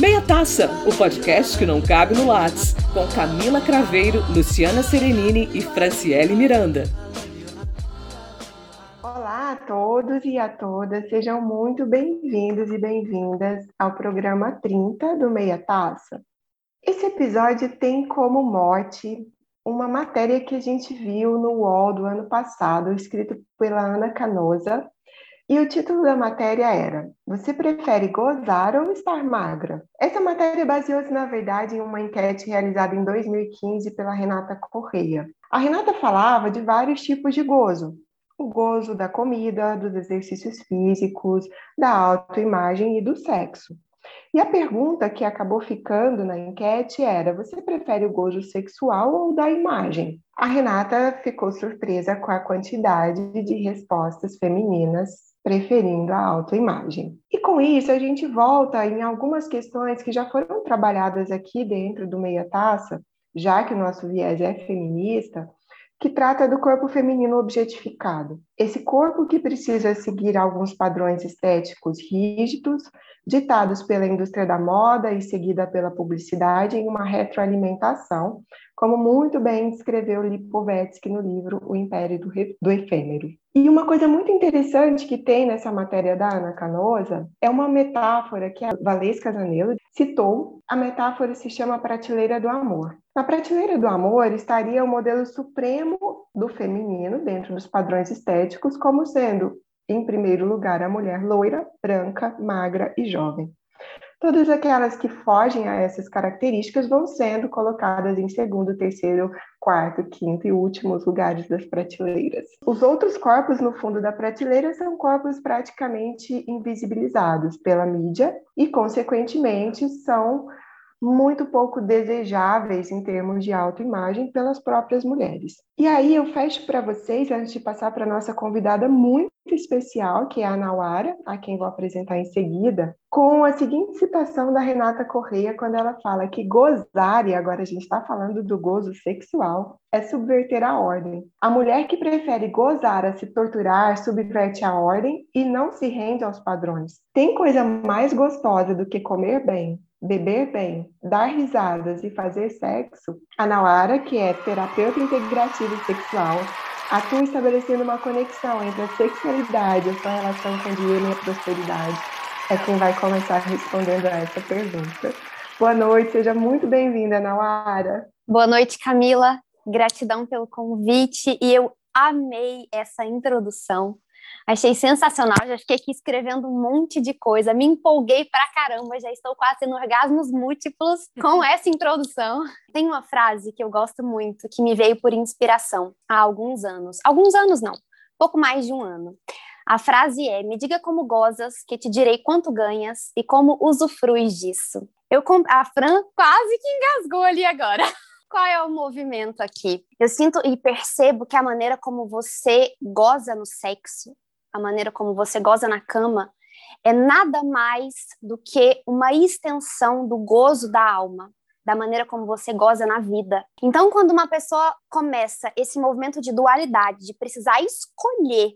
Meia Taça, o podcast que não cabe no Lattes, com Camila Craveiro, Luciana Serenini e Franciele Miranda. Olá a todos e a todas, sejam muito bem-vindos e bem-vindas ao programa 30 do Meia Taça. Esse episódio tem como mote uma matéria que a gente viu no UOL do ano passado, escrito pela Ana Canosa, e o título da matéria era: Você prefere gozar ou estar magra? Essa matéria baseou-se, na verdade, em uma enquete realizada em 2015 pela Renata Correia. A Renata falava de vários tipos de gozo: o gozo da comida, dos exercícios físicos, da autoimagem e do sexo. E a pergunta que acabou ficando na enquete era: você prefere o gozo sexual ou da imagem? A Renata ficou surpresa com a quantidade de respostas femininas preferindo a autoimagem. E com isso, a gente volta em algumas questões que já foram trabalhadas aqui dentro do Meia Taça, já que o nosso viés é feminista, que trata do corpo feminino objetificado. Esse corpo que precisa seguir alguns padrões estéticos rígidos, ditados pela indústria da moda e seguida pela publicidade em uma retroalimentação, como muito bem descreveu Lipovetsky no livro O Império do, do Efêmero. E uma coisa muito interessante que tem nessa matéria da Ana Canosa é uma metáfora que a Valesca Zanello citou. A metáfora se chama prateleira do amor. Na prateleira do amor estaria o modelo supremo do feminino dentro dos padrões estéticos, como sendo em primeiro lugar, a mulher loira, branca, magra e jovem. Todas aquelas que fogem a essas características vão sendo colocadas em segundo, terceiro, quarto, quinto e últimos lugares das prateleiras. Os outros corpos no fundo da prateleira são corpos praticamente invisibilizados pela mídia e, consequentemente, são muito pouco desejáveis em termos de autoimagem pelas próprias mulheres. E aí eu fecho para vocês, antes de passar para a nossa convidada muito especial, que é a Nauara, a quem vou apresentar em seguida, com a seguinte citação da Renata Correia, quando ela fala que gozar, e agora a gente está falando do gozo sexual, é subverter a ordem. A mulher que prefere gozar a se torturar subverte a ordem e não se rende aos padrões. Tem coisa mais gostosa do que comer bem, beber bem, dar risadas e fazer sexo, a Nauara, que é terapeuta integrativa e sexual, atua estabelecendo uma conexão entre a sexualidade e a sua relação com o dinheiro e a prosperidade. É quem vai começar respondendo a essa pergunta. Boa noite, seja muito bem-vinda, Nauara. Boa noite, Camila. Gratidão pelo convite e eu amei essa introdução. Achei sensacional, já fiquei aqui escrevendo um monte de coisa, me empolguei pra caramba, já estou quase tendo orgasmos múltiplos com essa introdução. Tem uma frase que eu gosto muito, que me veio por inspiração há alguns anos. Alguns anos não, pouco mais de um ano. A frase é: Me diga como gozas, que te direi quanto ganhas e como usufruis disso. Eu A Fran quase que engasgou ali agora. Qual é o movimento aqui? Eu sinto e percebo que a maneira como você goza no sexo a maneira como você goza na cama, é nada mais do que uma extensão do gozo da alma, da maneira como você goza na vida. Então, quando uma pessoa começa esse movimento de dualidade, de precisar escolher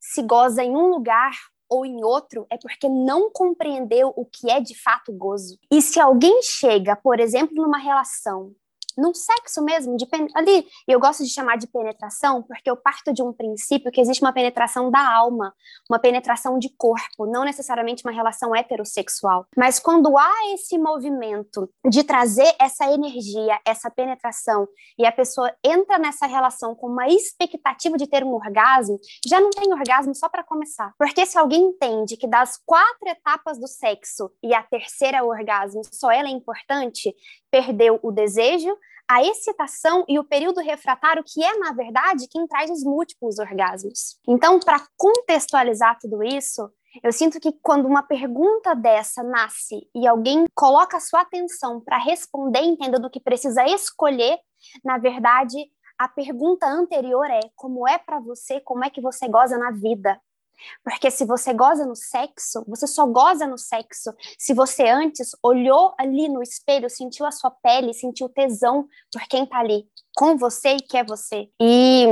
se goza em um lugar ou em outro, é porque não compreendeu o que é de fato gozo. E se alguém chega, por exemplo, numa relação num sexo mesmo, de ali, eu gosto de chamar de penetração, porque eu parto de um princípio que existe uma penetração da alma, uma penetração de corpo, não necessariamente uma relação heterossexual. Mas quando há esse movimento de trazer essa energia, essa penetração, e a pessoa entra nessa relação com uma expectativa de ter um orgasmo, já não tem orgasmo só para começar. Porque se alguém entende que das quatro etapas do sexo e a terceira é o orgasmo, só ela é importante, perdeu o desejo, a excitação e o período refratário, que é, na verdade, quem traz os múltiplos orgasmos. Então, para contextualizar tudo isso, eu sinto que quando uma pergunta dessa nasce e alguém coloca a sua atenção para responder, entendendo que precisa escolher, na verdade, a pergunta anterior é: como é para você, como é que você goza na vida? Porque se você goza no sexo, você só goza no sexo se você antes olhou ali no espelho, sentiu a sua pele, sentiu tesão por quem tá ali com você e quer você. E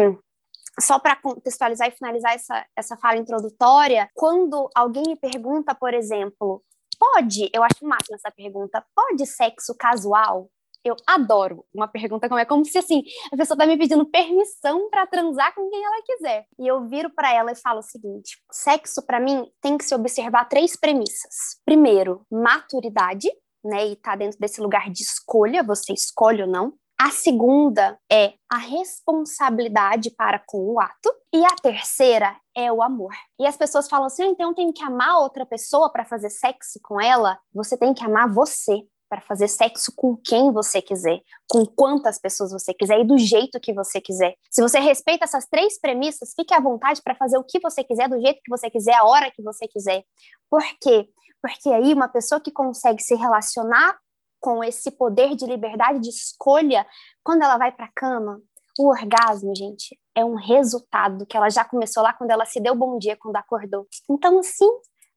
só para contextualizar e finalizar essa, essa fala introdutória, quando alguém me pergunta, por exemplo, pode, eu acho máxima essa pergunta, pode sexo casual? Eu adoro uma pergunta como é como se assim, a pessoa tá me pedindo permissão para transar com quem ela quiser. E eu viro para ela e falo o seguinte: sexo para mim tem que se observar três premissas. Primeiro, maturidade, né? E tá dentro desse lugar de escolha, você escolhe ou não. A segunda é a responsabilidade para com o ato. E a terceira é o amor. E as pessoas falam assim: então eu tenho que amar outra pessoa para fazer sexo com ela. Você tem que amar você para fazer sexo com quem você quiser, com quantas pessoas você quiser e do jeito que você quiser. Se você respeita essas três premissas, fique à vontade para fazer o que você quiser, do jeito que você quiser, a hora que você quiser. Por quê? Porque aí uma pessoa que consegue se relacionar com esse poder de liberdade de escolha, quando ela vai para a cama, o orgasmo, gente, é um resultado que ela já começou lá quando ela se deu bom dia, quando acordou. Então, assim,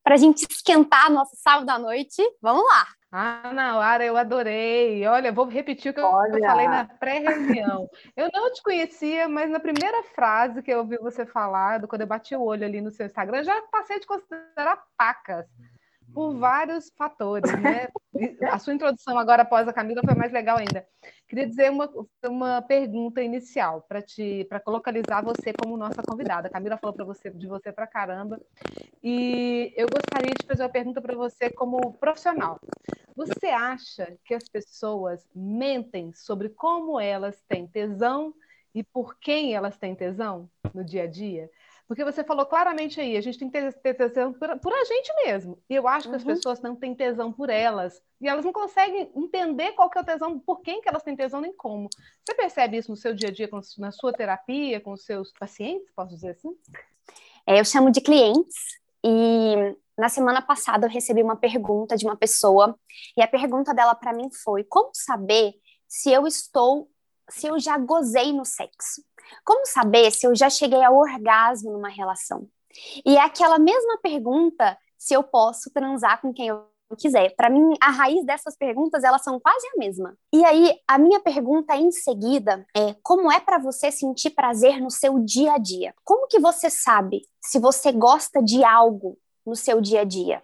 para a gente esquentar nosso sábado à noite, vamos lá. Ah, Nauara, eu adorei. Olha, vou repetir o que Olha. eu falei na pré-reunião. Eu não te conhecia, mas na primeira frase que eu ouvi você falar, quando eu bati o olho ali no seu Instagram, já passei de considerar pacas por vários fatores, né? A sua introdução agora após a Camila foi mais legal ainda. Queria dizer uma, uma pergunta inicial para te para localizar você como nossa convidada. A Camila falou para você de você para caramba e eu gostaria de fazer uma pergunta para você como profissional. Você acha que as pessoas mentem sobre como elas têm tesão e por quem elas têm tesão no dia a dia? Porque você falou claramente aí, a gente tem que ter tesão por, por a gente mesmo. E eu acho que as uhum. pessoas não têm tesão por elas. E elas não conseguem entender qual que é o tesão, por quem que elas têm tesão, nem como. Você percebe isso no seu dia a dia, na sua terapia, com os seus pacientes, posso dizer assim? É, eu chamo de clientes. E na semana passada eu recebi uma pergunta de uma pessoa. E a pergunta dela para mim foi: como saber se eu estou, se eu já gozei no sexo? Como saber se eu já cheguei ao orgasmo numa relação? E é aquela mesma pergunta se eu posso transar com quem eu quiser. Para mim, a raiz dessas perguntas, elas são quase a mesma. E aí, a minha pergunta em seguida é: como é para você sentir prazer no seu dia a dia? Como que você sabe se você gosta de algo no seu dia a dia?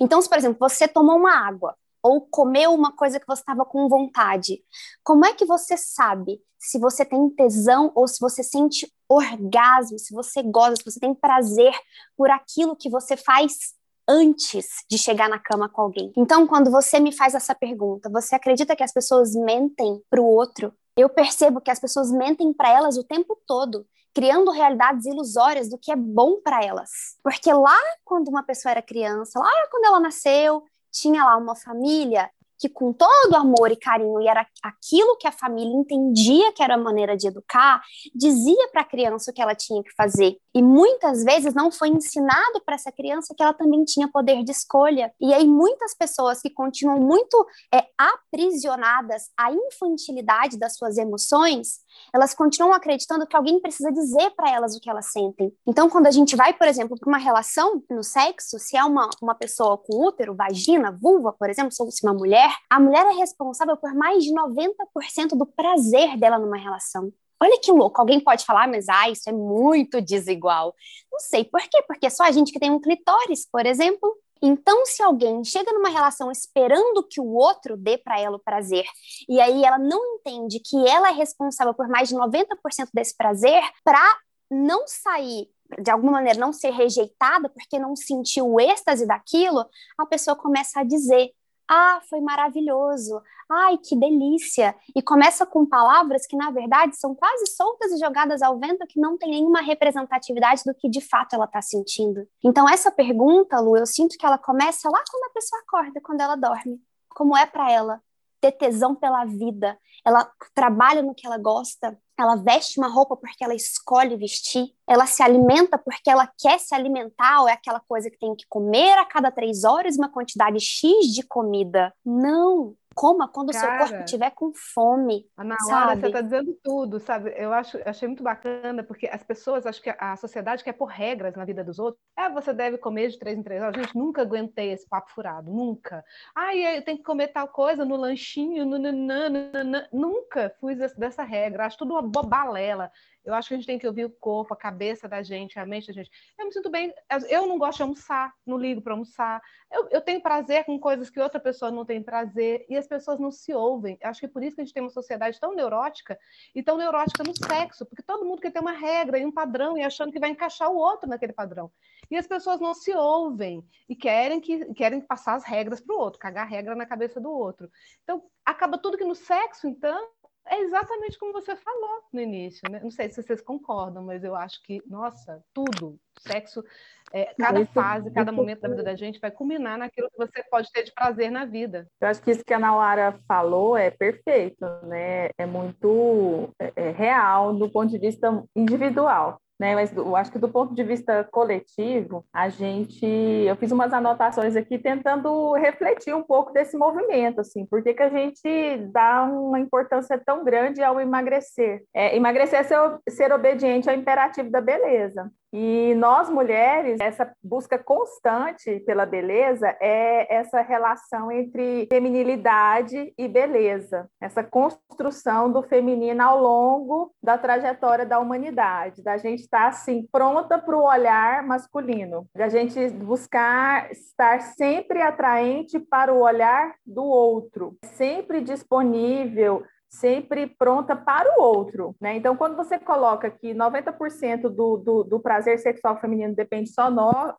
Então, se por exemplo, você tomou uma água ou comeu uma coisa que você estava com vontade, como é que você sabe se você tem tesão ou se você sente orgasmo, se você gosta, se você tem prazer por aquilo que você faz antes de chegar na cama com alguém. Então, quando você me faz essa pergunta, você acredita que as pessoas mentem para o outro? Eu percebo que as pessoas mentem para elas o tempo todo, criando realidades ilusórias do que é bom para elas. Porque lá quando uma pessoa era criança, lá quando ela nasceu, tinha lá uma família que com todo amor e carinho, e era aquilo que a família entendia que era a maneira de educar, dizia para a criança o que ela tinha que fazer. E muitas vezes não foi ensinado para essa criança que ela também tinha poder de escolha. E aí muitas pessoas que continuam muito é, aprisionadas à infantilidade das suas emoções, elas continuam acreditando que alguém precisa dizer para elas o que elas sentem. Então, quando a gente vai, por exemplo, para uma relação no sexo, se é uma, uma pessoa com útero, vagina, vulva, por exemplo, se é uma mulher, a mulher é responsável por mais de 90% do prazer dela numa relação. Olha que louco, alguém pode falar, mas ah, isso é muito desigual. Não sei, por quê? Porque é só a gente que tem um clitóris, por exemplo. Então, se alguém chega numa relação esperando que o outro dê para ela o prazer, e aí ela não entende que ela é responsável por mais de 90% desse prazer, para não sair de alguma maneira não ser rejeitada porque não sentiu o êxtase daquilo, a pessoa começa a dizer: ah, foi maravilhoso. Ai, que delícia. E começa com palavras que, na verdade, são quase soltas e jogadas ao vento, que não tem nenhuma representatividade do que de fato ela está sentindo. Então, essa pergunta, Lu, eu sinto que ela começa lá quando a pessoa acorda, quando ela dorme. Como é para ela ter tesão pela vida? Ela trabalha no que ela gosta, ela veste uma roupa porque ela escolhe vestir, ela se alimenta porque ela quer se alimentar, ou é aquela coisa que tem que comer a cada três horas uma quantidade X de comida. Não, coma quando Cara, o seu corpo estiver com fome. Na hora você está dizendo tudo, sabe? Eu acho, achei muito bacana, porque as pessoas, acho que a sociedade quer pôr regras na vida dos outros. É, você deve comer de três em três horas. Gente, nunca aguentei esse papo furado, nunca. Ai, eu tenho que comer tal coisa no lanchinho, no, no, no, no, nunca fui dessa regra. Acho tudo uma bobalela. Eu acho que a gente tem que ouvir o corpo, a cabeça da gente, a mente da gente. Eu me sinto bem. Eu não gosto de almoçar, não ligo para almoçar. Eu, eu, tenho prazer com coisas que outra pessoa não tem prazer e as pessoas não se ouvem. Eu acho que é por isso que a gente tem uma sociedade tão neurótica e tão neurótica no sexo, porque todo mundo quer ter uma regra e um padrão e achando que vai encaixar o outro naquele padrão. E as pessoas não se ouvem e querem que querem passar as regras para o outro, cagar a regra na cabeça do outro. Então, acaba tudo que no sexo, então, é exatamente como você falou no início, né? Não sei se vocês concordam, mas eu acho que, nossa, tudo, sexo, é, cada isso, fase, cada momento da vida da gente vai culminar naquilo que você pode ter de prazer na vida. Eu acho que isso que a Nauara falou é perfeito, né? É muito é, é real do ponto de vista individual né? Mas eu acho que do ponto de vista coletivo, a gente, eu fiz umas anotações aqui tentando refletir um pouco desse movimento, assim, por que, que a gente dá uma importância tão grande ao emagrecer? É, emagrecer é ser, ser obediente ao imperativo da beleza. E nós mulheres, essa busca constante pela beleza é essa relação entre feminilidade e beleza, essa construção do feminino ao longo da trajetória da humanidade, da gente estar assim pronta para o olhar masculino, da gente buscar estar sempre atraente para o olhar do outro, sempre disponível sempre pronta para o outro, né? Então, quando você coloca que 90% do, do, do, prazer sexual feminino depende só,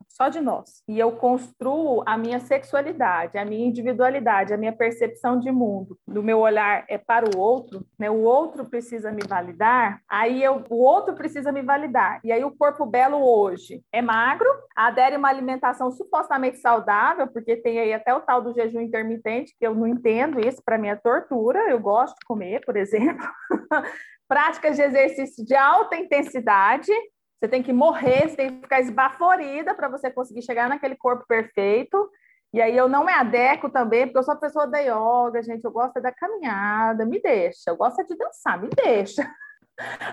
só de nós, e eu construo a minha sexualidade, a minha individualidade, a minha percepção de mundo, do meu olhar é para o outro, né? O outro precisa me validar, aí eu, o outro precisa me validar. E aí o corpo belo hoje é magro, adere uma alimentação supostamente saudável, porque tem aí até o tal do jejum intermitente, que eu não entendo isso, para mim é tortura, eu gosto de comer comer, por exemplo. Práticas de exercício de alta intensidade. Você tem que morrer, você tem que ficar esbaforida para você conseguir chegar naquele corpo perfeito. E aí eu não me adequo também, porque eu sou pessoa da yoga, gente, eu gosto da caminhada, me deixa. Eu gosto de dançar, me deixa.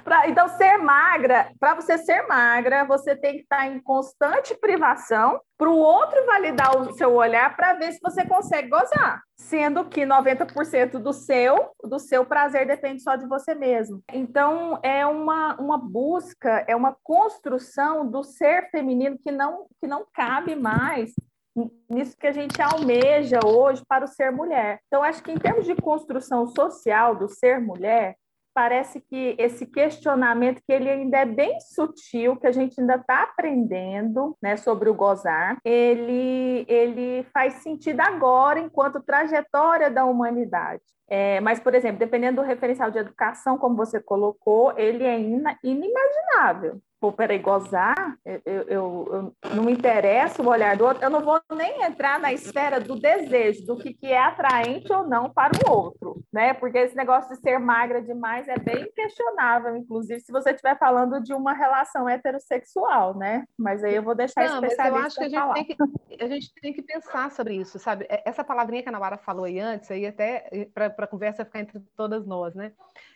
Pra, então, ser magra, para você ser magra, você tem que estar em constante privação para o outro validar o seu olhar para ver se você consegue gozar, sendo que 90% do seu, do seu prazer depende só de você mesmo. Então, é uma, uma busca, é uma construção do ser feminino que não, que não cabe mais nisso que a gente almeja hoje para o ser mulher. Então, acho que em termos de construção social do ser mulher, parece que esse questionamento que ele ainda é bem sutil, que a gente ainda está aprendendo, né, sobre o gozar, ele ele faz sentido agora enquanto trajetória da humanidade. É, mas, por exemplo, dependendo do referencial de educação, como você colocou, ele é inimaginável pô, peraí, gozar, eu, eu, eu, não me interessa o olhar do outro, eu não vou nem entrar na esfera do desejo, do que, que é atraente ou não para o outro, né? Porque esse negócio de ser magra demais é bem questionável, inclusive se você estiver falando de uma relação heterossexual, né? Mas aí eu vou deixar não, especialista mas eu acho que a gente, tem que a gente tem que pensar sobre isso, sabe? É, essa palavrinha que a Nawara falou aí antes, aí até para a conversa ficar entre todas nós, né?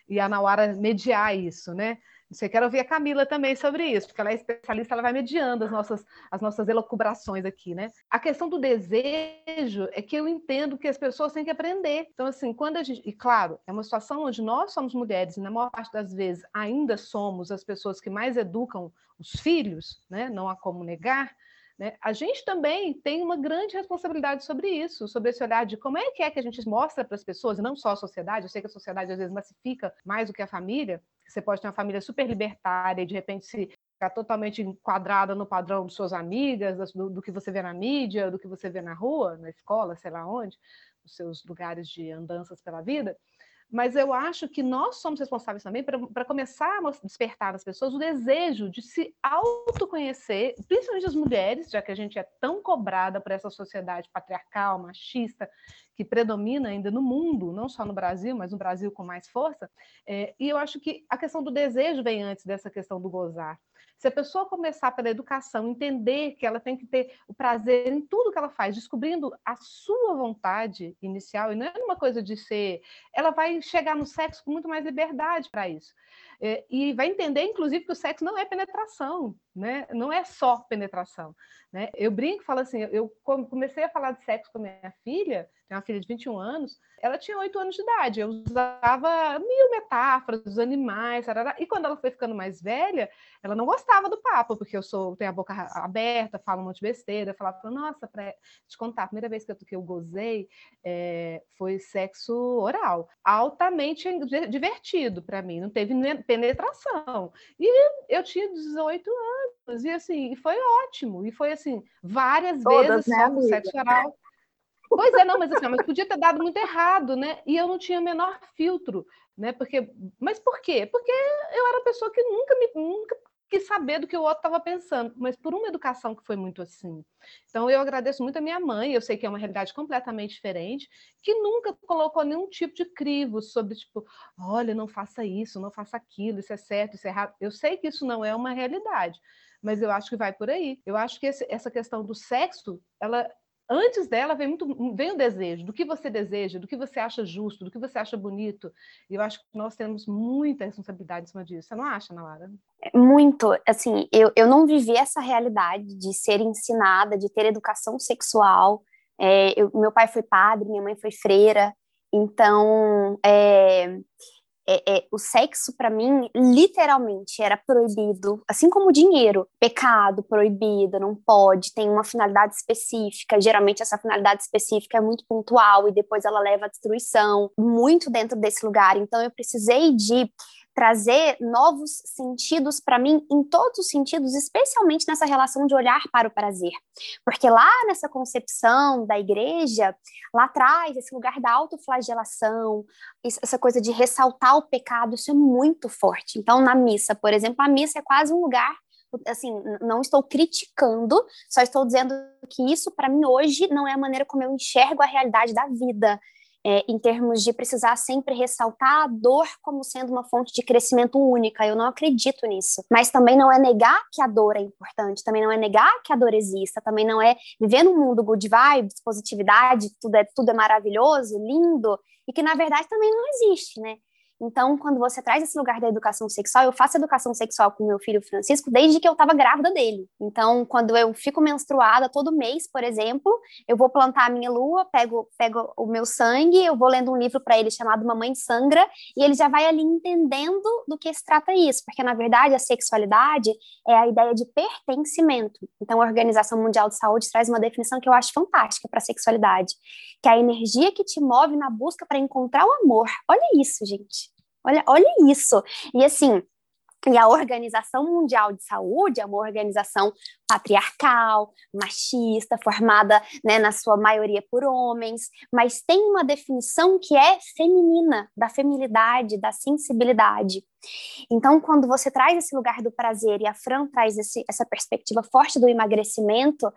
E a Nawara mediar isso, né? Você quer ouvir a Camila também sobre isso, porque ela é especialista, ela vai mediando as nossas, as nossas elocubrações aqui, né? A questão do desejo é que eu entendo que as pessoas têm que aprender. Então, assim, quando a gente. E claro, é uma situação onde nós somos mulheres, e na maior parte das vezes ainda somos as pessoas que mais educam os filhos, né? Não há como negar. Né? A gente também tem uma grande responsabilidade sobre isso, sobre esse olhar de como é que é que a gente mostra para as pessoas, não só a sociedade, eu sei que a sociedade às vezes massifica mais do que a família, você pode ter uma família super libertária e de repente se ficar totalmente enquadrada no padrão de suas amigas, do, do, que você vê na mídia, do que você vê na rua, na escola, sei lá onde, nos seus lugares de andanças pela vida mas eu acho que nós somos responsáveis também para começar a despertar nas pessoas o desejo de se autoconhecer, principalmente as mulheres, já que a gente é tão cobrada por essa sociedade patriarcal, machista, que predomina ainda no mundo, não só no Brasil, mas no Brasil com mais força. É, e eu acho que a questão do desejo vem antes dessa questão do gozar. Se a pessoa começar pela educação, entender que ela tem que ter o prazer em tudo que ela faz, descobrindo a sua vontade inicial, e não é uma coisa de ser. Ela vai chegar no sexo com muito mais liberdade para isso. É, e vai entender, inclusive, que o sexo não é penetração, né? Não é só penetração, né? Eu brinco, falo assim, eu comecei a falar de sexo com a minha filha, tem uma filha de 21 anos, ela tinha 8 anos de idade, eu usava mil metáforas dos animais, e quando ela foi ficando mais velha, ela não gostava do papo, porque eu sou tenho a boca aberta, falo um monte de besteira, falava, nossa, para te contar, a primeira vez que eu, que eu gozei é, foi sexo oral, altamente divertido para mim, não teve penetração, e eu tinha 18 anos, e assim, foi ótimo, e foi assim, várias Todas, vezes né, só com sexo oral, Pois é, não, mas assim, mas podia ter dado muito errado, né? E eu não tinha o menor filtro, né? Porque, mas por quê? Porque eu era uma pessoa que nunca me nunca quis saber do que o outro estava pensando, mas por uma educação que foi muito assim. Então eu agradeço muito a minha mãe, eu sei que é uma realidade completamente diferente, que nunca colocou nenhum tipo de crivo sobre tipo, olha, não faça isso, não faça aquilo, isso é certo, isso é errado. Eu sei que isso não é uma realidade, mas eu acho que vai por aí. Eu acho que esse, essa questão do sexo, ela antes dela vem muito vem o desejo do que você deseja, do que você acha justo, do que você acha bonito. E eu acho que nós temos muita responsabilidade em cima disso. Você não acha, Nalara? Muito. Assim, eu, eu não vivi essa realidade de ser ensinada, de ter educação sexual. É, eu, meu pai foi padre, minha mãe foi freira. Então, é, é, é, o sexo para mim literalmente era proibido, assim como o dinheiro, pecado, proibido, não pode, tem uma finalidade específica. Geralmente essa finalidade específica é muito pontual e depois ela leva à destruição, muito dentro desse lugar. Então eu precisei de trazer novos sentidos para mim em todos os sentidos, especialmente nessa relação de olhar para o prazer. Porque lá nessa concepção da igreja, lá atrás, esse lugar da autoflagelação, essa coisa de ressaltar o pecado, isso é muito forte. Então, na missa, por exemplo, a missa é quase um lugar assim, não estou criticando, só estou dizendo que isso para mim hoje não é a maneira como eu enxergo a realidade da vida é, em termos de precisar sempre ressaltar a dor como sendo uma fonte de crescimento única. Eu não acredito nisso. Mas também não é negar que a dor é importante, também não é negar que a dor exista, também não é viver num mundo good vibes, positividade, tudo é, tudo é maravilhoso, lindo, e que na verdade também não existe, né? Então, quando você traz esse lugar da educação sexual, eu faço educação sexual com meu filho Francisco desde que eu estava grávida dele. Então, quando eu fico menstruada todo mês, por exemplo, eu vou plantar a minha lua, pego, pego o meu sangue, eu vou lendo um livro para ele chamado Mamãe Sangra, e ele já vai ali entendendo do que se trata isso, porque na verdade a sexualidade é a ideia de pertencimento. Então, a Organização Mundial de Saúde traz uma definição que eu acho fantástica para a sexualidade, que é a energia que te move na busca para encontrar o amor. Olha isso, gente. Olha, olha isso. E assim, e a Organização Mundial de Saúde é uma organização patriarcal, machista, formada né, na sua maioria por homens, mas tem uma definição que é feminina, da feminilidade, da sensibilidade. Então, quando você traz esse lugar do prazer e a Fran traz esse, essa perspectiva forte do emagrecimento,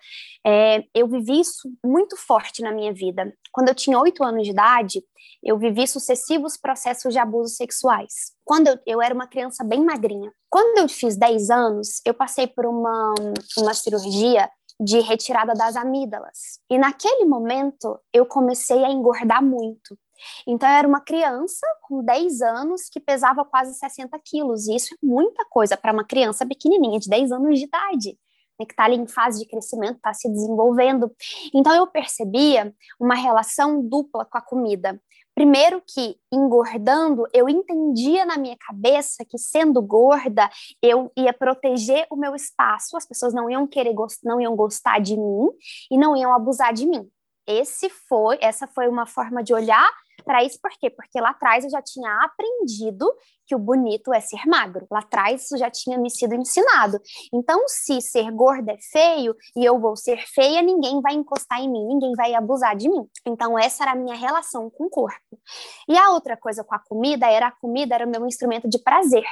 é, eu vivi isso muito forte na minha vida. Quando eu tinha oito anos de idade, eu vivi sucessivos processos de abusos sexuais. Quando eu, eu era uma criança bem magrinha. Quando eu fiz 10 anos, eu passei por uma, uma cirurgia de retirada das amígdalas. E naquele momento, eu comecei a engordar muito. Então, eu era uma criança com 10 anos que pesava quase 60 quilos. E isso é muita coisa para uma criança pequenininha, de 10 anos de idade. Né, que está ali em fase de crescimento, está se desenvolvendo. Então, eu percebia uma relação dupla com a comida. Primeiro que engordando, eu entendia na minha cabeça que sendo gorda, eu ia proteger o meu espaço, as pessoas não iam querer não iam gostar de mim e não iam abusar de mim. Esse foi, essa foi uma forma de olhar para isso, por quê? Porque lá atrás eu já tinha aprendido que o bonito é ser magro. Lá atrás isso já tinha me sido ensinado. Então, se ser gorda é feio e eu vou ser feia, ninguém vai encostar em mim, ninguém vai abusar de mim. Então, essa era a minha relação com o corpo. E a outra coisa com a comida era a comida era o meu instrumento de prazer.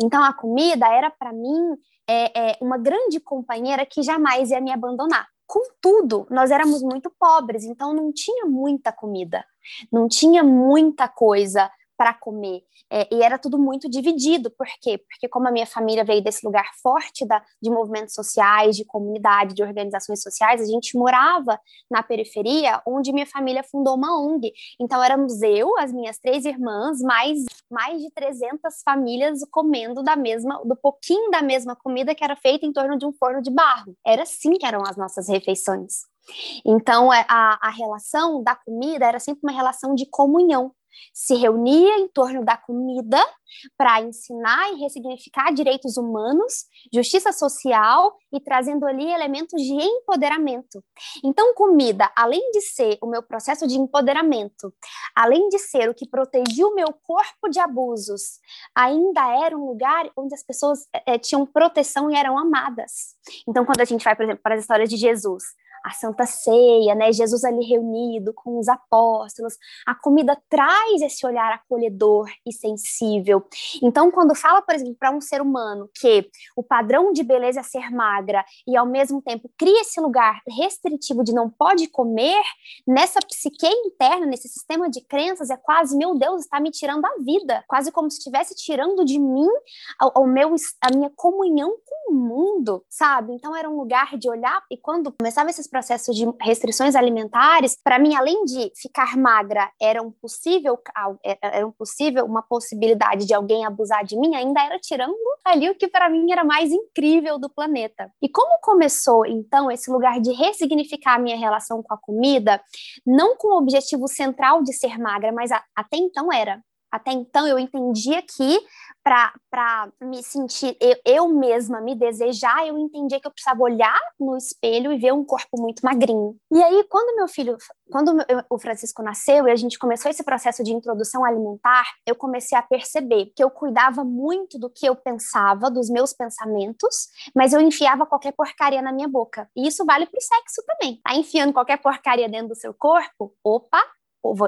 Então, a comida era para mim é, é, uma grande companheira que jamais ia me abandonar. Contudo, nós éramos muito pobres, então não tinha muita comida, não tinha muita coisa para comer. É, e era tudo muito dividido. Por quê? Porque como a minha família veio desse lugar forte da, de movimentos sociais, de comunidade, de organizações sociais, a gente morava na periferia, onde minha família fundou uma ONG. Então éramos eu, as minhas três irmãs, mais mais de 300 famílias comendo da mesma, do pouquinho da mesma comida que era feita em torno de um forno de barro. Era assim que eram as nossas refeições. Então, é, a, a relação da comida era sempre uma relação de comunhão se reunia em torno da comida para ensinar e ressignificar direitos humanos, justiça social e trazendo ali elementos de empoderamento. Então, comida, além de ser o meu processo de empoderamento, além de ser o que protegia o meu corpo de abusos, ainda era um lugar onde as pessoas é, tinham proteção e eram amadas. Então, quando a gente vai, por exemplo, para as histórias de Jesus, a Santa Ceia, né? Jesus ali reunido com os apóstolos. A comida traz esse olhar acolhedor e sensível. Então, quando fala, por exemplo, para um ser humano que o padrão de beleza é ser magra e ao mesmo tempo cria esse lugar restritivo de não pode comer, nessa psique interna, nesse sistema de crenças, é quase, meu Deus, está me tirando a vida, quase como se estivesse tirando de mim o, meu, a minha comunhão com o mundo, sabe? Então era um lugar de olhar e quando começava esses processo de restrições alimentares, para mim, além de ficar magra, era um possível, é, era um possível uma possibilidade de alguém abusar de mim, ainda era tirando ali o que para mim era mais incrível do planeta. E como começou então esse lugar de ressignificar a minha relação com a comida, não com o objetivo central de ser magra, mas a, até então era até então eu entendia que para me sentir, eu, eu, mesma me desejar, eu entendia que eu precisava olhar no espelho e ver um corpo muito magrinho. E aí, quando meu filho, quando o Francisco nasceu e a gente começou esse processo de introdução alimentar, eu comecei a perceber que eu cuidava muito do que eu pensava, dos meus pensamentos, mas eu enfiava qualquer porcaria na minha boca. E isso vale para o sexo também. Tá enfiando qualquer porcaria dentro do seu corpo? Opa,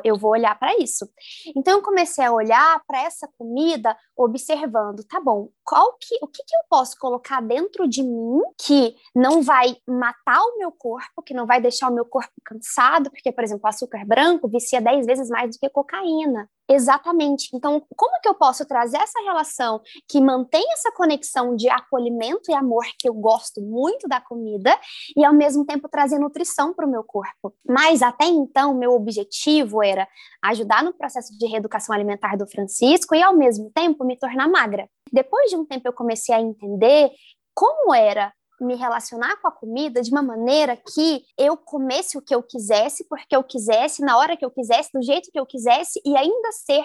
eu vou olhar para isso. Então eu comecei a olhar para essa comida, observando, tá bom, qual que, o que, que eu posso colocar dentro de mim que não vai matar o meu corpo, que não vai deixar o meu corpo cansado, porque, por exemplo, açúcar branco vicia 10 vezes mais do que cocaína. Exatamente. Então, como que eu posso trazer essa relação que mantém essa conexão de acolhimento e amor que eu gosto muito da comida e ao mesmo tempo trazer nutrição para o meu corpo? Mas até então, meu objetivo era ajudar no processo de reeducação alimentar do Francisco e ao mesmo tempo me tornar magra. Depois de um tempo eu comecei a entender como era me relacionar com a comida de uma maneira que eu comesse o que eu quisesse, porque eu quisesse, na hora que eu quisesse, do jeito que eu quisesse e ainda ser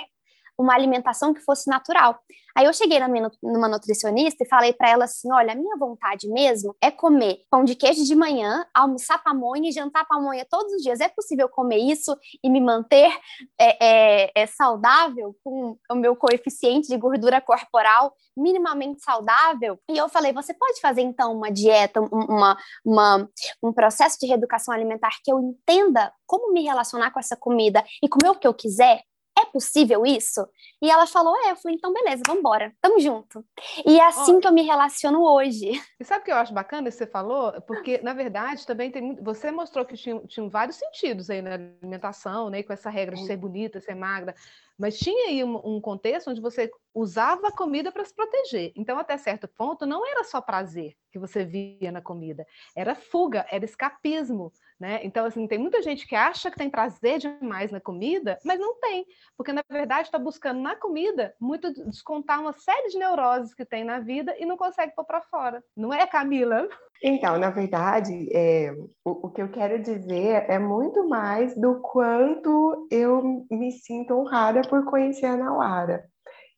uma alimentação que fosse natural. Aí eu cheguei minha, numa nutricionista e falei para ela assim: olha, a minha vontade mesmo é comer pão de queijo de manhã, almoçar pamonha e jantar pamonha todos os dias. É possível comer isso e me manter é, é, é saudável com o meu coeficiente de gordura corporal minimamente saudável? E eu falei: você pode fazer então uma dieta, uma, uma, um processo de reeducação alimentar que eu entenda como me relacionar com essa comida e comer o que eu quiser? É possível isso? E ela falou, é, eu falei, então beleza, vamos embora, tamo junto. E é assim que eu me relaciono hoje. E sabe o que eu acho bacana que você falou? Porque, na verdade, também tem você mostrou que tinha, tinha vários sentidos aí na alimentação, né, com essa regra de ser bonita, ser magra, mas tinha aí um, um contexto onde você usava a comida para se proteger. Então, até certo ponto, não era só prazer que você via na comida, era fuga, era escapismo, né? Então, assim, tem muita gente que acha que tem prazer demais na comida, mas não tem, porque na verdade está buscando na comida muito descontar uma série de neuroses que tem na vida e não consegue pôr para fora. Não é, Camila? Então, na verdade, é, o, o, que eu quero dizer é muito mais do quanto eu me sinto honrada por conhecer a Nauara.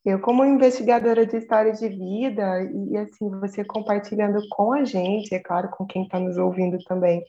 Eu, como investigadora de história de vida, e assim, você compartilhando com a gente, é claro, com quem está nos ouvindo também,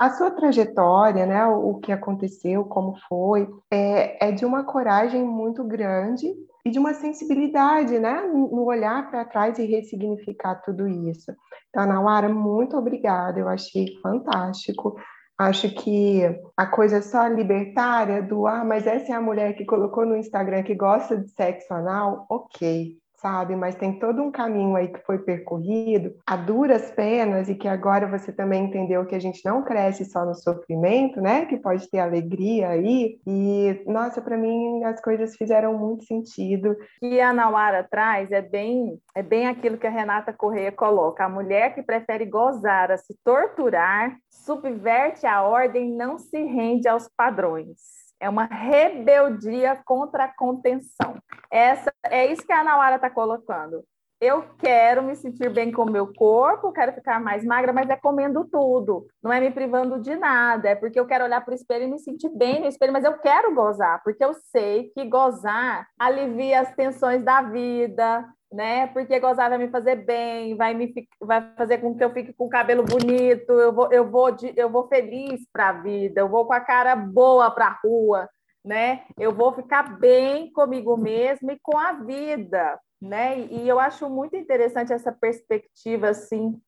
a sua trajetória, né, o, que aconteceu, como foi, é, é de uma coragem muito grande e de uma sensibilidade, né, no olhar para trás e ressignificar tudo isso. Então, Nauara, muito obrigada, eu achei fantástico. Acho que a coisa só libertária do ah, mas essa é a mulher que colocou no Instagram que gosta de sexo anal, ok, sabe? Mas tem todo um caminho aí que foi percorrido a duras penas e que agora você também entendeu que a gente não cresce só no sofrimento, né? Que pode ter alegria aí. E, nossa, para mim as coisas fizeram muito sentido. E a Nauara traz é bem, é bem aquilo que a Renata Correia coloca. A mulher que prefere gozar a se torturar, subverte a ordem, não se rende aos padrões. É uma rebeldia contra a contenção. Essa é isso que a Nauara está colocando. Eu quero me sentir bem com o meu corpo, quero ficar mais magra, mas é comendo tudo, não é me privando de nada, é porque eu quero olhar para o espelho e me sentir bem no espelho, mas eu quero gozar, porque eu sei que gozar alivia as tensões da vida, né? Porque gozar vai me fazer bem, vai me vai fazer com que eu fique com o cabelo bonito, eu vou eu vou de, eu vou feliz para a vida, eu vou com a cara boa para a rua, né? Eu vou ficar bem comigo mesmo e com a vida, né? E eu acho muito interessante essa perspectiva assim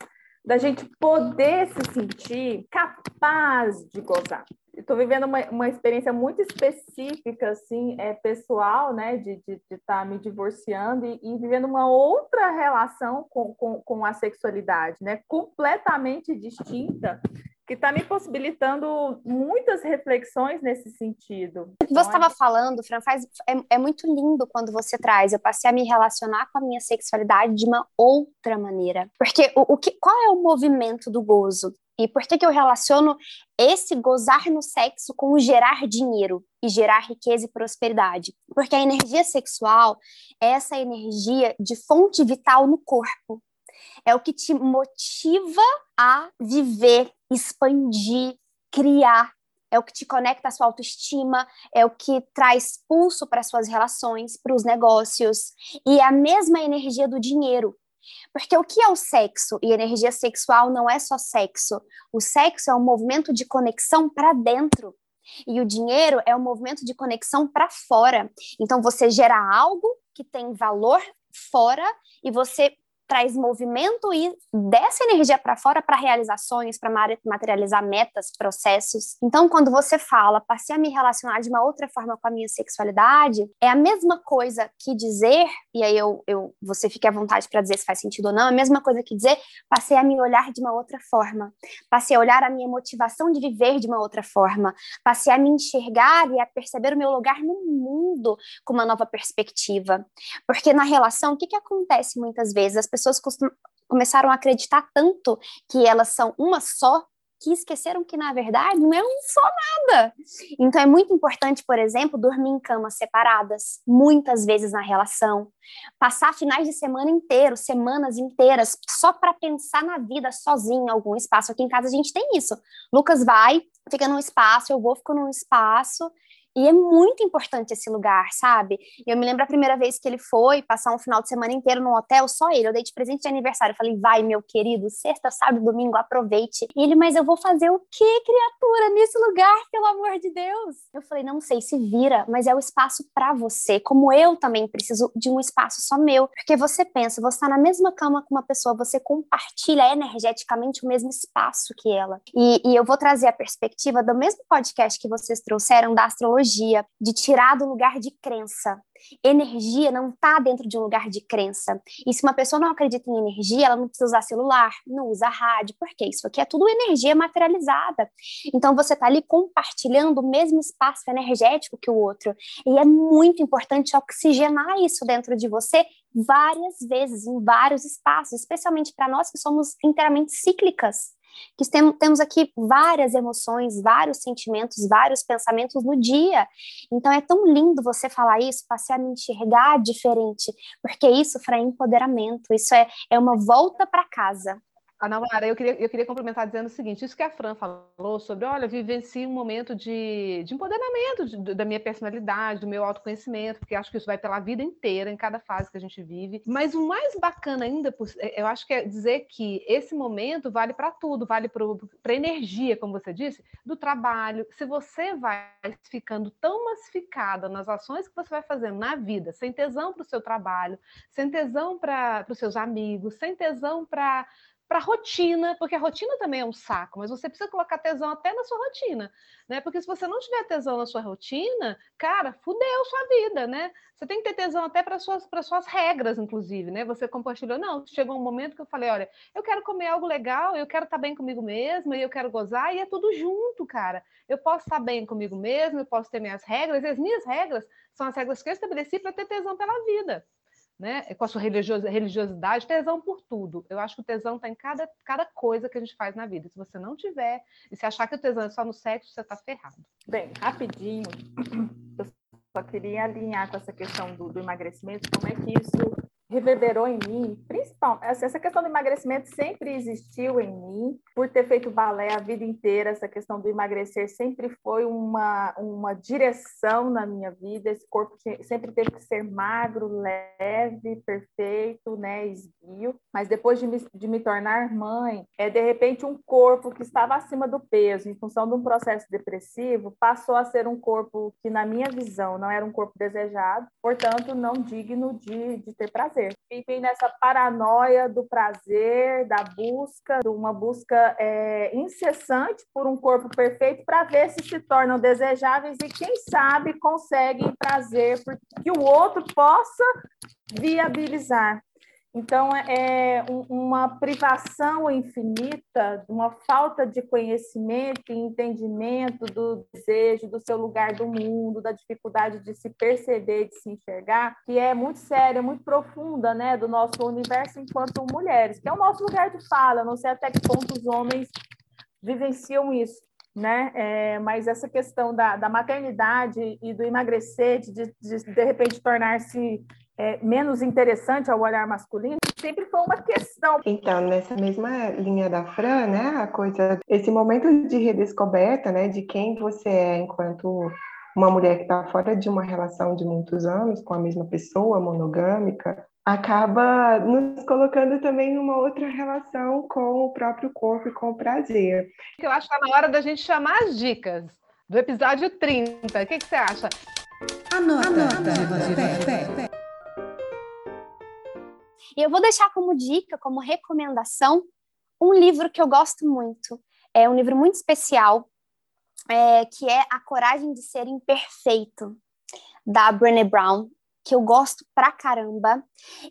da gente poder se sentir capaz de gozar, estou vivendo uma, uma experiência muito específica, assim, é, pessoal, né, de estar de, de tá me divorciando e, e, vivendo uma outra relação com, com, com a sexualidade, né, completamente distinta, que está me possibilitando muitas reflexões nesse sentido. O que você estava falando, Fran, faz, é, é muito lindo quando você traz. Eu passei a me relacionar com a minha sexualidade de uma outra maneira. Porque o, o que, qual é o movimento do gozo? E por que, que eu relaciono esse gozar no sexo com gerar dinheiro e gerar riqueza e prosperidade? Porque a energia sexual é essa energia de fonte vital no corpo. É o que te motiva a viver, expandir, criar. É o que te conecta à sua autoestima, é o que traz pulso para suas relações, para os negócios. E é a mesma energia do dinheiro. Porque o que é o sexo? E energia sexual não é só sexo. O sexo é um movimento de conexão para dentro. E o dinheiro é um movimento de conexão para fora. Então você gera algo que tem valor fora e você traz movimento e dessa energia para fora para realizações, para materializar metas, processos. Então, quando você fala, passei a me relacionar de uma outra forma com a minha sexualidade, é a mesma coisa que dizer, e aí eu, eu você fique à vontade para dizer se faz sentido ou não, é a mesma coisa que dizer, passei a me olhar de uma outra forma, passei a olhar a minha motivação de viver de uma outra forma, passei a me enxergar e a perceber o meu lugar no mundo com uma nova perspectiva. Porque na relação, o que, que acontece muitas vezes? As pessoas começaram a acreditar tanto que elas são uma só que esqueceram que, na verdade, não é um só nada. Então, é muito importante, por exemplo, dormir em camas separadas, muitas vezes na relação. Passar finais de semana inteiros, semanas inteiras, só para pensar na vida sozinho em algum espaço. Aqui em casa a gente tem isso. Lucas vai, fica num espaço, eu vou, fico num espaço, e é muito importante esse lugar, sabe? Eu me lembro a primeira vez que ele foi passar um final de semana inteiro num hotel, só ele. Eu dei de presente de aniversário. Eu falei, vai, meu querido, sexta, sábado, domingo, aproveite. E ele, mas eu vou fazer o quê, criatura, nesse lugar, pelo amor de Deus? Eu falei, não sei, se vira, mas é o espaço para você. Como eu também preciso de um espaço só meu. Porque você pensa, você tá na mesma cama com uma pessoa, você compartilha energeticamente o mesmo espaço que ela. E, e eu vou trazer a perspectiva do mesmo podcast que vocês trouxeram da astrologia energia, de tirar do lugar de crença. Energia não está dentro de um lugar de crença. E se uma pessoa não acredita em energia, ela não precisa usar celular, não usa rádio, porque isso aqui é tudo energia materializada. Então você está ali compartilhando o mesmo espaço energético que o outro. E é muito importante oxigenar isso dentro de você várias vezes, em vários espaços, especialmente para nós que somos inteiramente cíclicas que tem, temos aqui várias emoções, vários sentimentos, vários pensamentos no dia. Então é tão lindo você falar isso, passar a me enxergar diferente, porque isso é empoderamento, isso é, é uma volta para casa. Ana Mara, eu queria, eu queria complementar dizendo o seguinte: isso que a Fran falou sobre, olha, vivencie um momento de, de empoderamento de, da minha personalidade, do meu autoconhecimento, porque acho que isso vai pela vida inteira, em cada fase que a gente vive. Mas o mais bacana ainda, é, eu acho que é dizer que esse momento vale para tudo, vale para a energia, como você disse, do trabalho. Se você vai ficando tão massificada nas ações que você vai fazendo na vida, sem tesão para o seu trabalho, sem tesão para os seus amigos, sem tesão para para rotina, porque a rotina também é um saco, mas você precisa colocar tesão até na sua rotina, né? Porque se você não tiver tesão na sua rotina, cara, fudeu sua vida, né? Você tem que ter tesão até para suas para suas regras, inclusive, né? Você compartilhou, não, chegou um momento que eu falei, olha, eu quero comer algo legal, eu quero estar bem comigo mesma, e eu quero gozar, e é tudo junto, cara. Eu posso estar bem comigo mesma, eu posso ter minhas regras, e as minhas regras são as regras que eu estabeleci para ter tesão pela vida né? com a sua religiosidade, tesão por tudo. Eu acho que o tesão está em cada, cada coisa que a gente faz na vida. Se você não tiver, e se achar que o tesão é só no sexo, você está ferrado. Bem, rapidinho, eu só queria alinhar com essa questão do, do emagrecimento, como é que isso reverberou em mim, principal, essa questão do emagrecimento sempre existiu em mim, por ter feito balé a vida inteira, essa questão do emagrecer sempre foi uma, uma direção na minha vida, esse corpo sempre teve que ser magro, leve, perfeito, né, esguio, mas depois de me, de me tornar mãe, é de repente um corpo que estava acima do peso, em função de um processo depressivo, passou a ser um corpo que, na minha visão, não era um corpo desejado, portanto, não digno de, de ter prazer prazer. Vivem nessa paranoia do prazer, da busca, de uma busca é, incessante por um corpo perfeito para ver se se tornam desejáveis e, quem sabe, conseguem prazer que o outro possa viabilizar. Então, é, é uma privação infinita, uma falta de conhecimento e entendimento do desejo, do seu lugar do mundo, da dificuldade de se perceber, de se enxergar, que é muito séria, muito profunda, né, do nosso universo enquanto mulheres, que é o nosso lugar de fala. Não sei até que ponto os homens vivenciam isso. Né? É, mas essa questão da, da maternidade e do emagrecer, de, de, de, de repente tornar-se é, menos interessante ao olhar masculino, sempre foi uma questão. Então, nessa mesma linha da Fran, né, a coisa, esse momento de redescoberta, né, de quem você é enquanto uma mulher que está fora de uma relação de muitos anos com a mesma pessoa, monogâmica, acaba nos colocando também numa outra relação com o próprio corpo e com o prazer. Eu acho que está na hora da gente chamar as dicas do episódio 30. O que, que você acha? Anota, Anota. E eu vou deixar como dica, como recomendação, um livro que eu gosto muito. É um livro muito especial, é, que é A Coragem de Ser Imperfeito, da Brené Brown, que eu gosto pra caramba.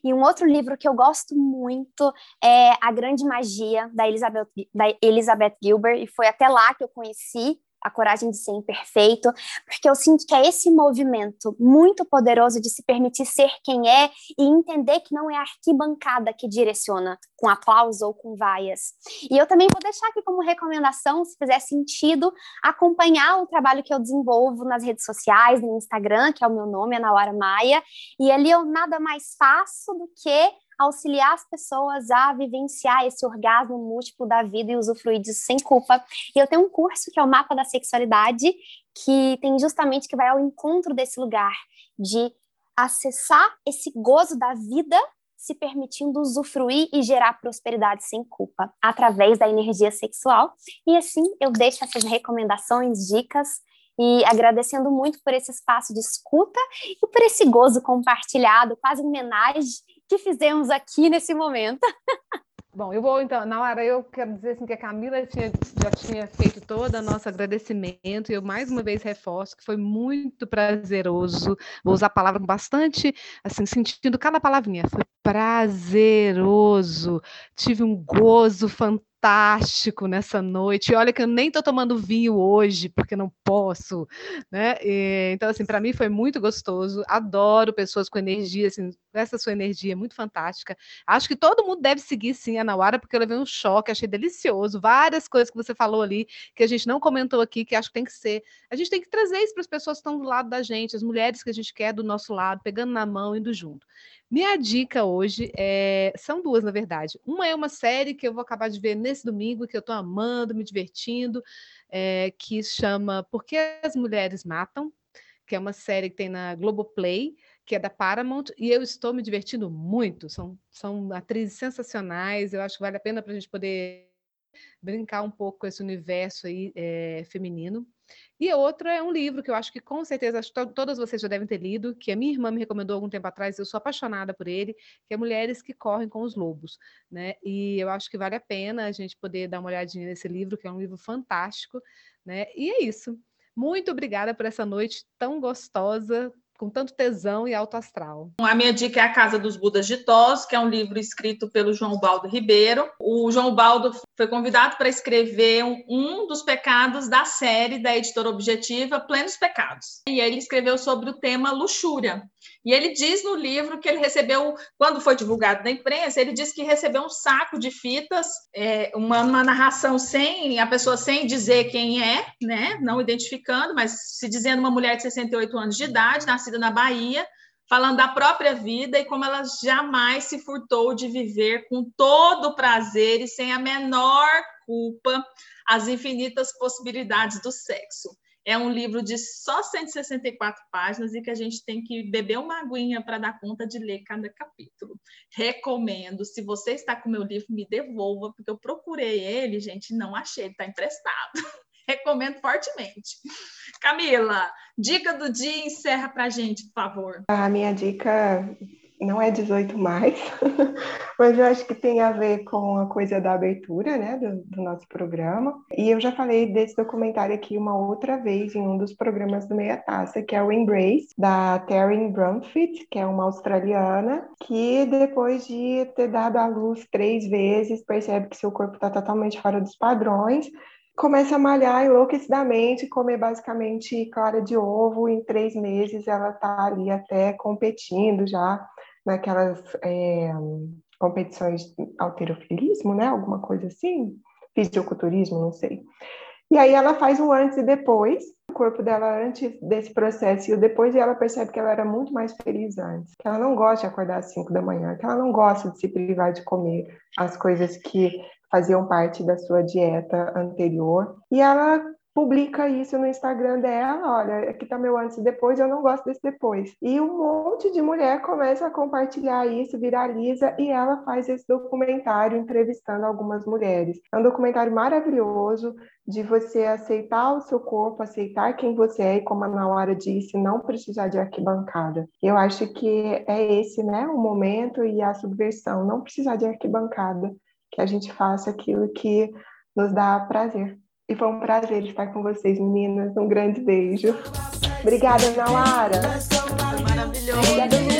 E um outro livro que eu gosto muito é A Grande Magia, da Elizabeth, da Elizabeth Gilbert, e foi até lá que eu conheci a coragem de ser imperfeito, porque eu sinto que é esse movimento muito poderoso de se permitir ser quem é e entender que não é a arquibancada que direciona com aplauso ou com vaias. E eu também vou deixar aqui como recomendação, se fizer sentido, acompanhar o trabalho que eu desenvolvo nas redes sociais, no Instagram, que é o meu nome, Ana Laura Maia, e ali eu nada mais faço do que auxiliar as pessoas a vivenciar esse orgasmo múltiplo da vida e usufruir disso sem culpa. E eu tenho um curso que é o Mapa da Sexualidade, que tem justamente que vai ao encontro desse lugar de acessar esse gozo da vida se permitindo usufruir e gerar prosperidade sem culpa através da energia sexual. E assim eu deixo essas recomendações, dicas e agradecendo muito por esse espaço de escuta e por esse gozo compartilhado, quase homenagem que fizemos aqui nesse momento. Bom, eu vou então, na hora eu quero dizer assim que a Camila tinha, já tinha feito todo o nosso agradecimento e eu mais uma vez reforço que foi muito prazeroso. Vou usar a palavra bastante, assim, sentindo cada palavrinha. Foi prazeroso. Tive um gozo fantástico fantástico nessa noite. Olha que eu nem estou tomando vinho hoje, porque não posso, né? E, então, assim, para mim foi muito gostoso. Adoro pessoas com energia, assim, essa sua energia é muito fantástica. Acho que todo mundo deve seguir, sim, a Nauara, porque eu levei um choque, achei delicioso. Várias coisas que você falou ali, que a gente não comentou aqui, que acho que tem que ser. A gente tem que trazer isso para as pessoas que estão do lado da gente, as mulheres que a gente quer do nosso lado, pegando na mão, indo junto. Minha dica hoje é... são duas, na verdade. Uma é uma série que eu vou acabar de ver nesse domingo, que eu estou amando, me divertindo, é... que chama Por que as Mulheres Matam, que é uma série que tem na Globoplay, que é da Paramount, e eu estou me divertindo muito. São, são atrizes sensacionais, eu acho que vale a pena para a gente poder brincar um pouco com esse universo aí é, feminino. E outro é um livro que eu acho que com certeza todas vocês já devem ter lido, que a minha irmã me recomendou algum tempo atrás, eu sou apaixonada por ele, que é Mulheres que Correm com os Lobos, né? E eu acho que vale a pena a gente poder dar uma olhadinha nesse livro, que é um livro fantástico, né? E é isso. Muito obrigada por essa noite tão gostosa, com tanto tesão e alto astral. A minha dica é A Casa dos Budas de Tos, que é um livro escrito pelo João Baldo Ribeiro. O João Baldo foi convidado para escrever um, um dos pecados da série da editora Objetiva, Plenos Pecados. E ele escreveu sobre o tema luxúria. E ele diz no livro que ele recebeu, quando foi divulgado na imprensa, ele disse que recebeu um saco de fitas, é, uma, uma, narração sem a pessoa sem dizer quem é, né, não identificando, mas se dizendo uma mulher de 68 anos de idade, nascida na Bahia, falando da própria vida e como ela jamais se furtou de viver com todo o prazer e sem a menor culpa as infinitas possibilidades do sexo. É um livro de só 164 páginas e que a gente tem que beber uma aguinha para dar conta de ler cada capítulo. Recomendo. Se você está com meu livro, me devolva, porque eu procurei ele, gente, não achei, está emprestado. Recomendo fortemente. Camila, dica do dia, encerra para a gente, por favor. A minha dica não é 18 mais, mas eu acho que tem a ver com a coisa da abertura, né, do, do, nosso programa. E eu já falei desse documentário aqui uma outra vez em um dos programas do Meia Taça, que é o Embrace, da Taryn Brumfitt, que é uma australiana, que depois de ter dado à luz três vezes, percebe que seu corpo está totalmente fora dos padrões, começa a malhar enlouquecidamente, comer basicamente clara de ovo. Em três meses ela está ali até competindo já naquelas é, competições de alterofilismo, né? Alguma coisa assim, fisiculturismo, não sei. E aí ela faz o antes e depois, o corpo dela antes desse processo e o depois, e ela percebe que ela era muito mais feliz antes, que ela não gosta de acordar às 5 da manhã, que ela não gosta de se privar de comer as coisas que faziam parte da sua dieta anterior. E ela publica isso no Instagram dela, olha, aqui tá meu antes e depois, eu não gosto desse depois. E um monte de mulher começa a compartilhar isso, viraliza, e ela faz esse documentário entrevistando algumas mulheres. É um documentário maravilhoso de você aceitar o seu corpo, aceitar quem você é, e como a Nauara disse, não precisar de arquibancada. Eu acho que é esse, né, o momento e a subversão, não precisar de arquibancada, que a gente faça aquilo que nos dá prazer. E foi um prazer estar com vocês, meninas. Um grande beijo. Obrigada, Ana Lara. Maravilhoso. Obrigada,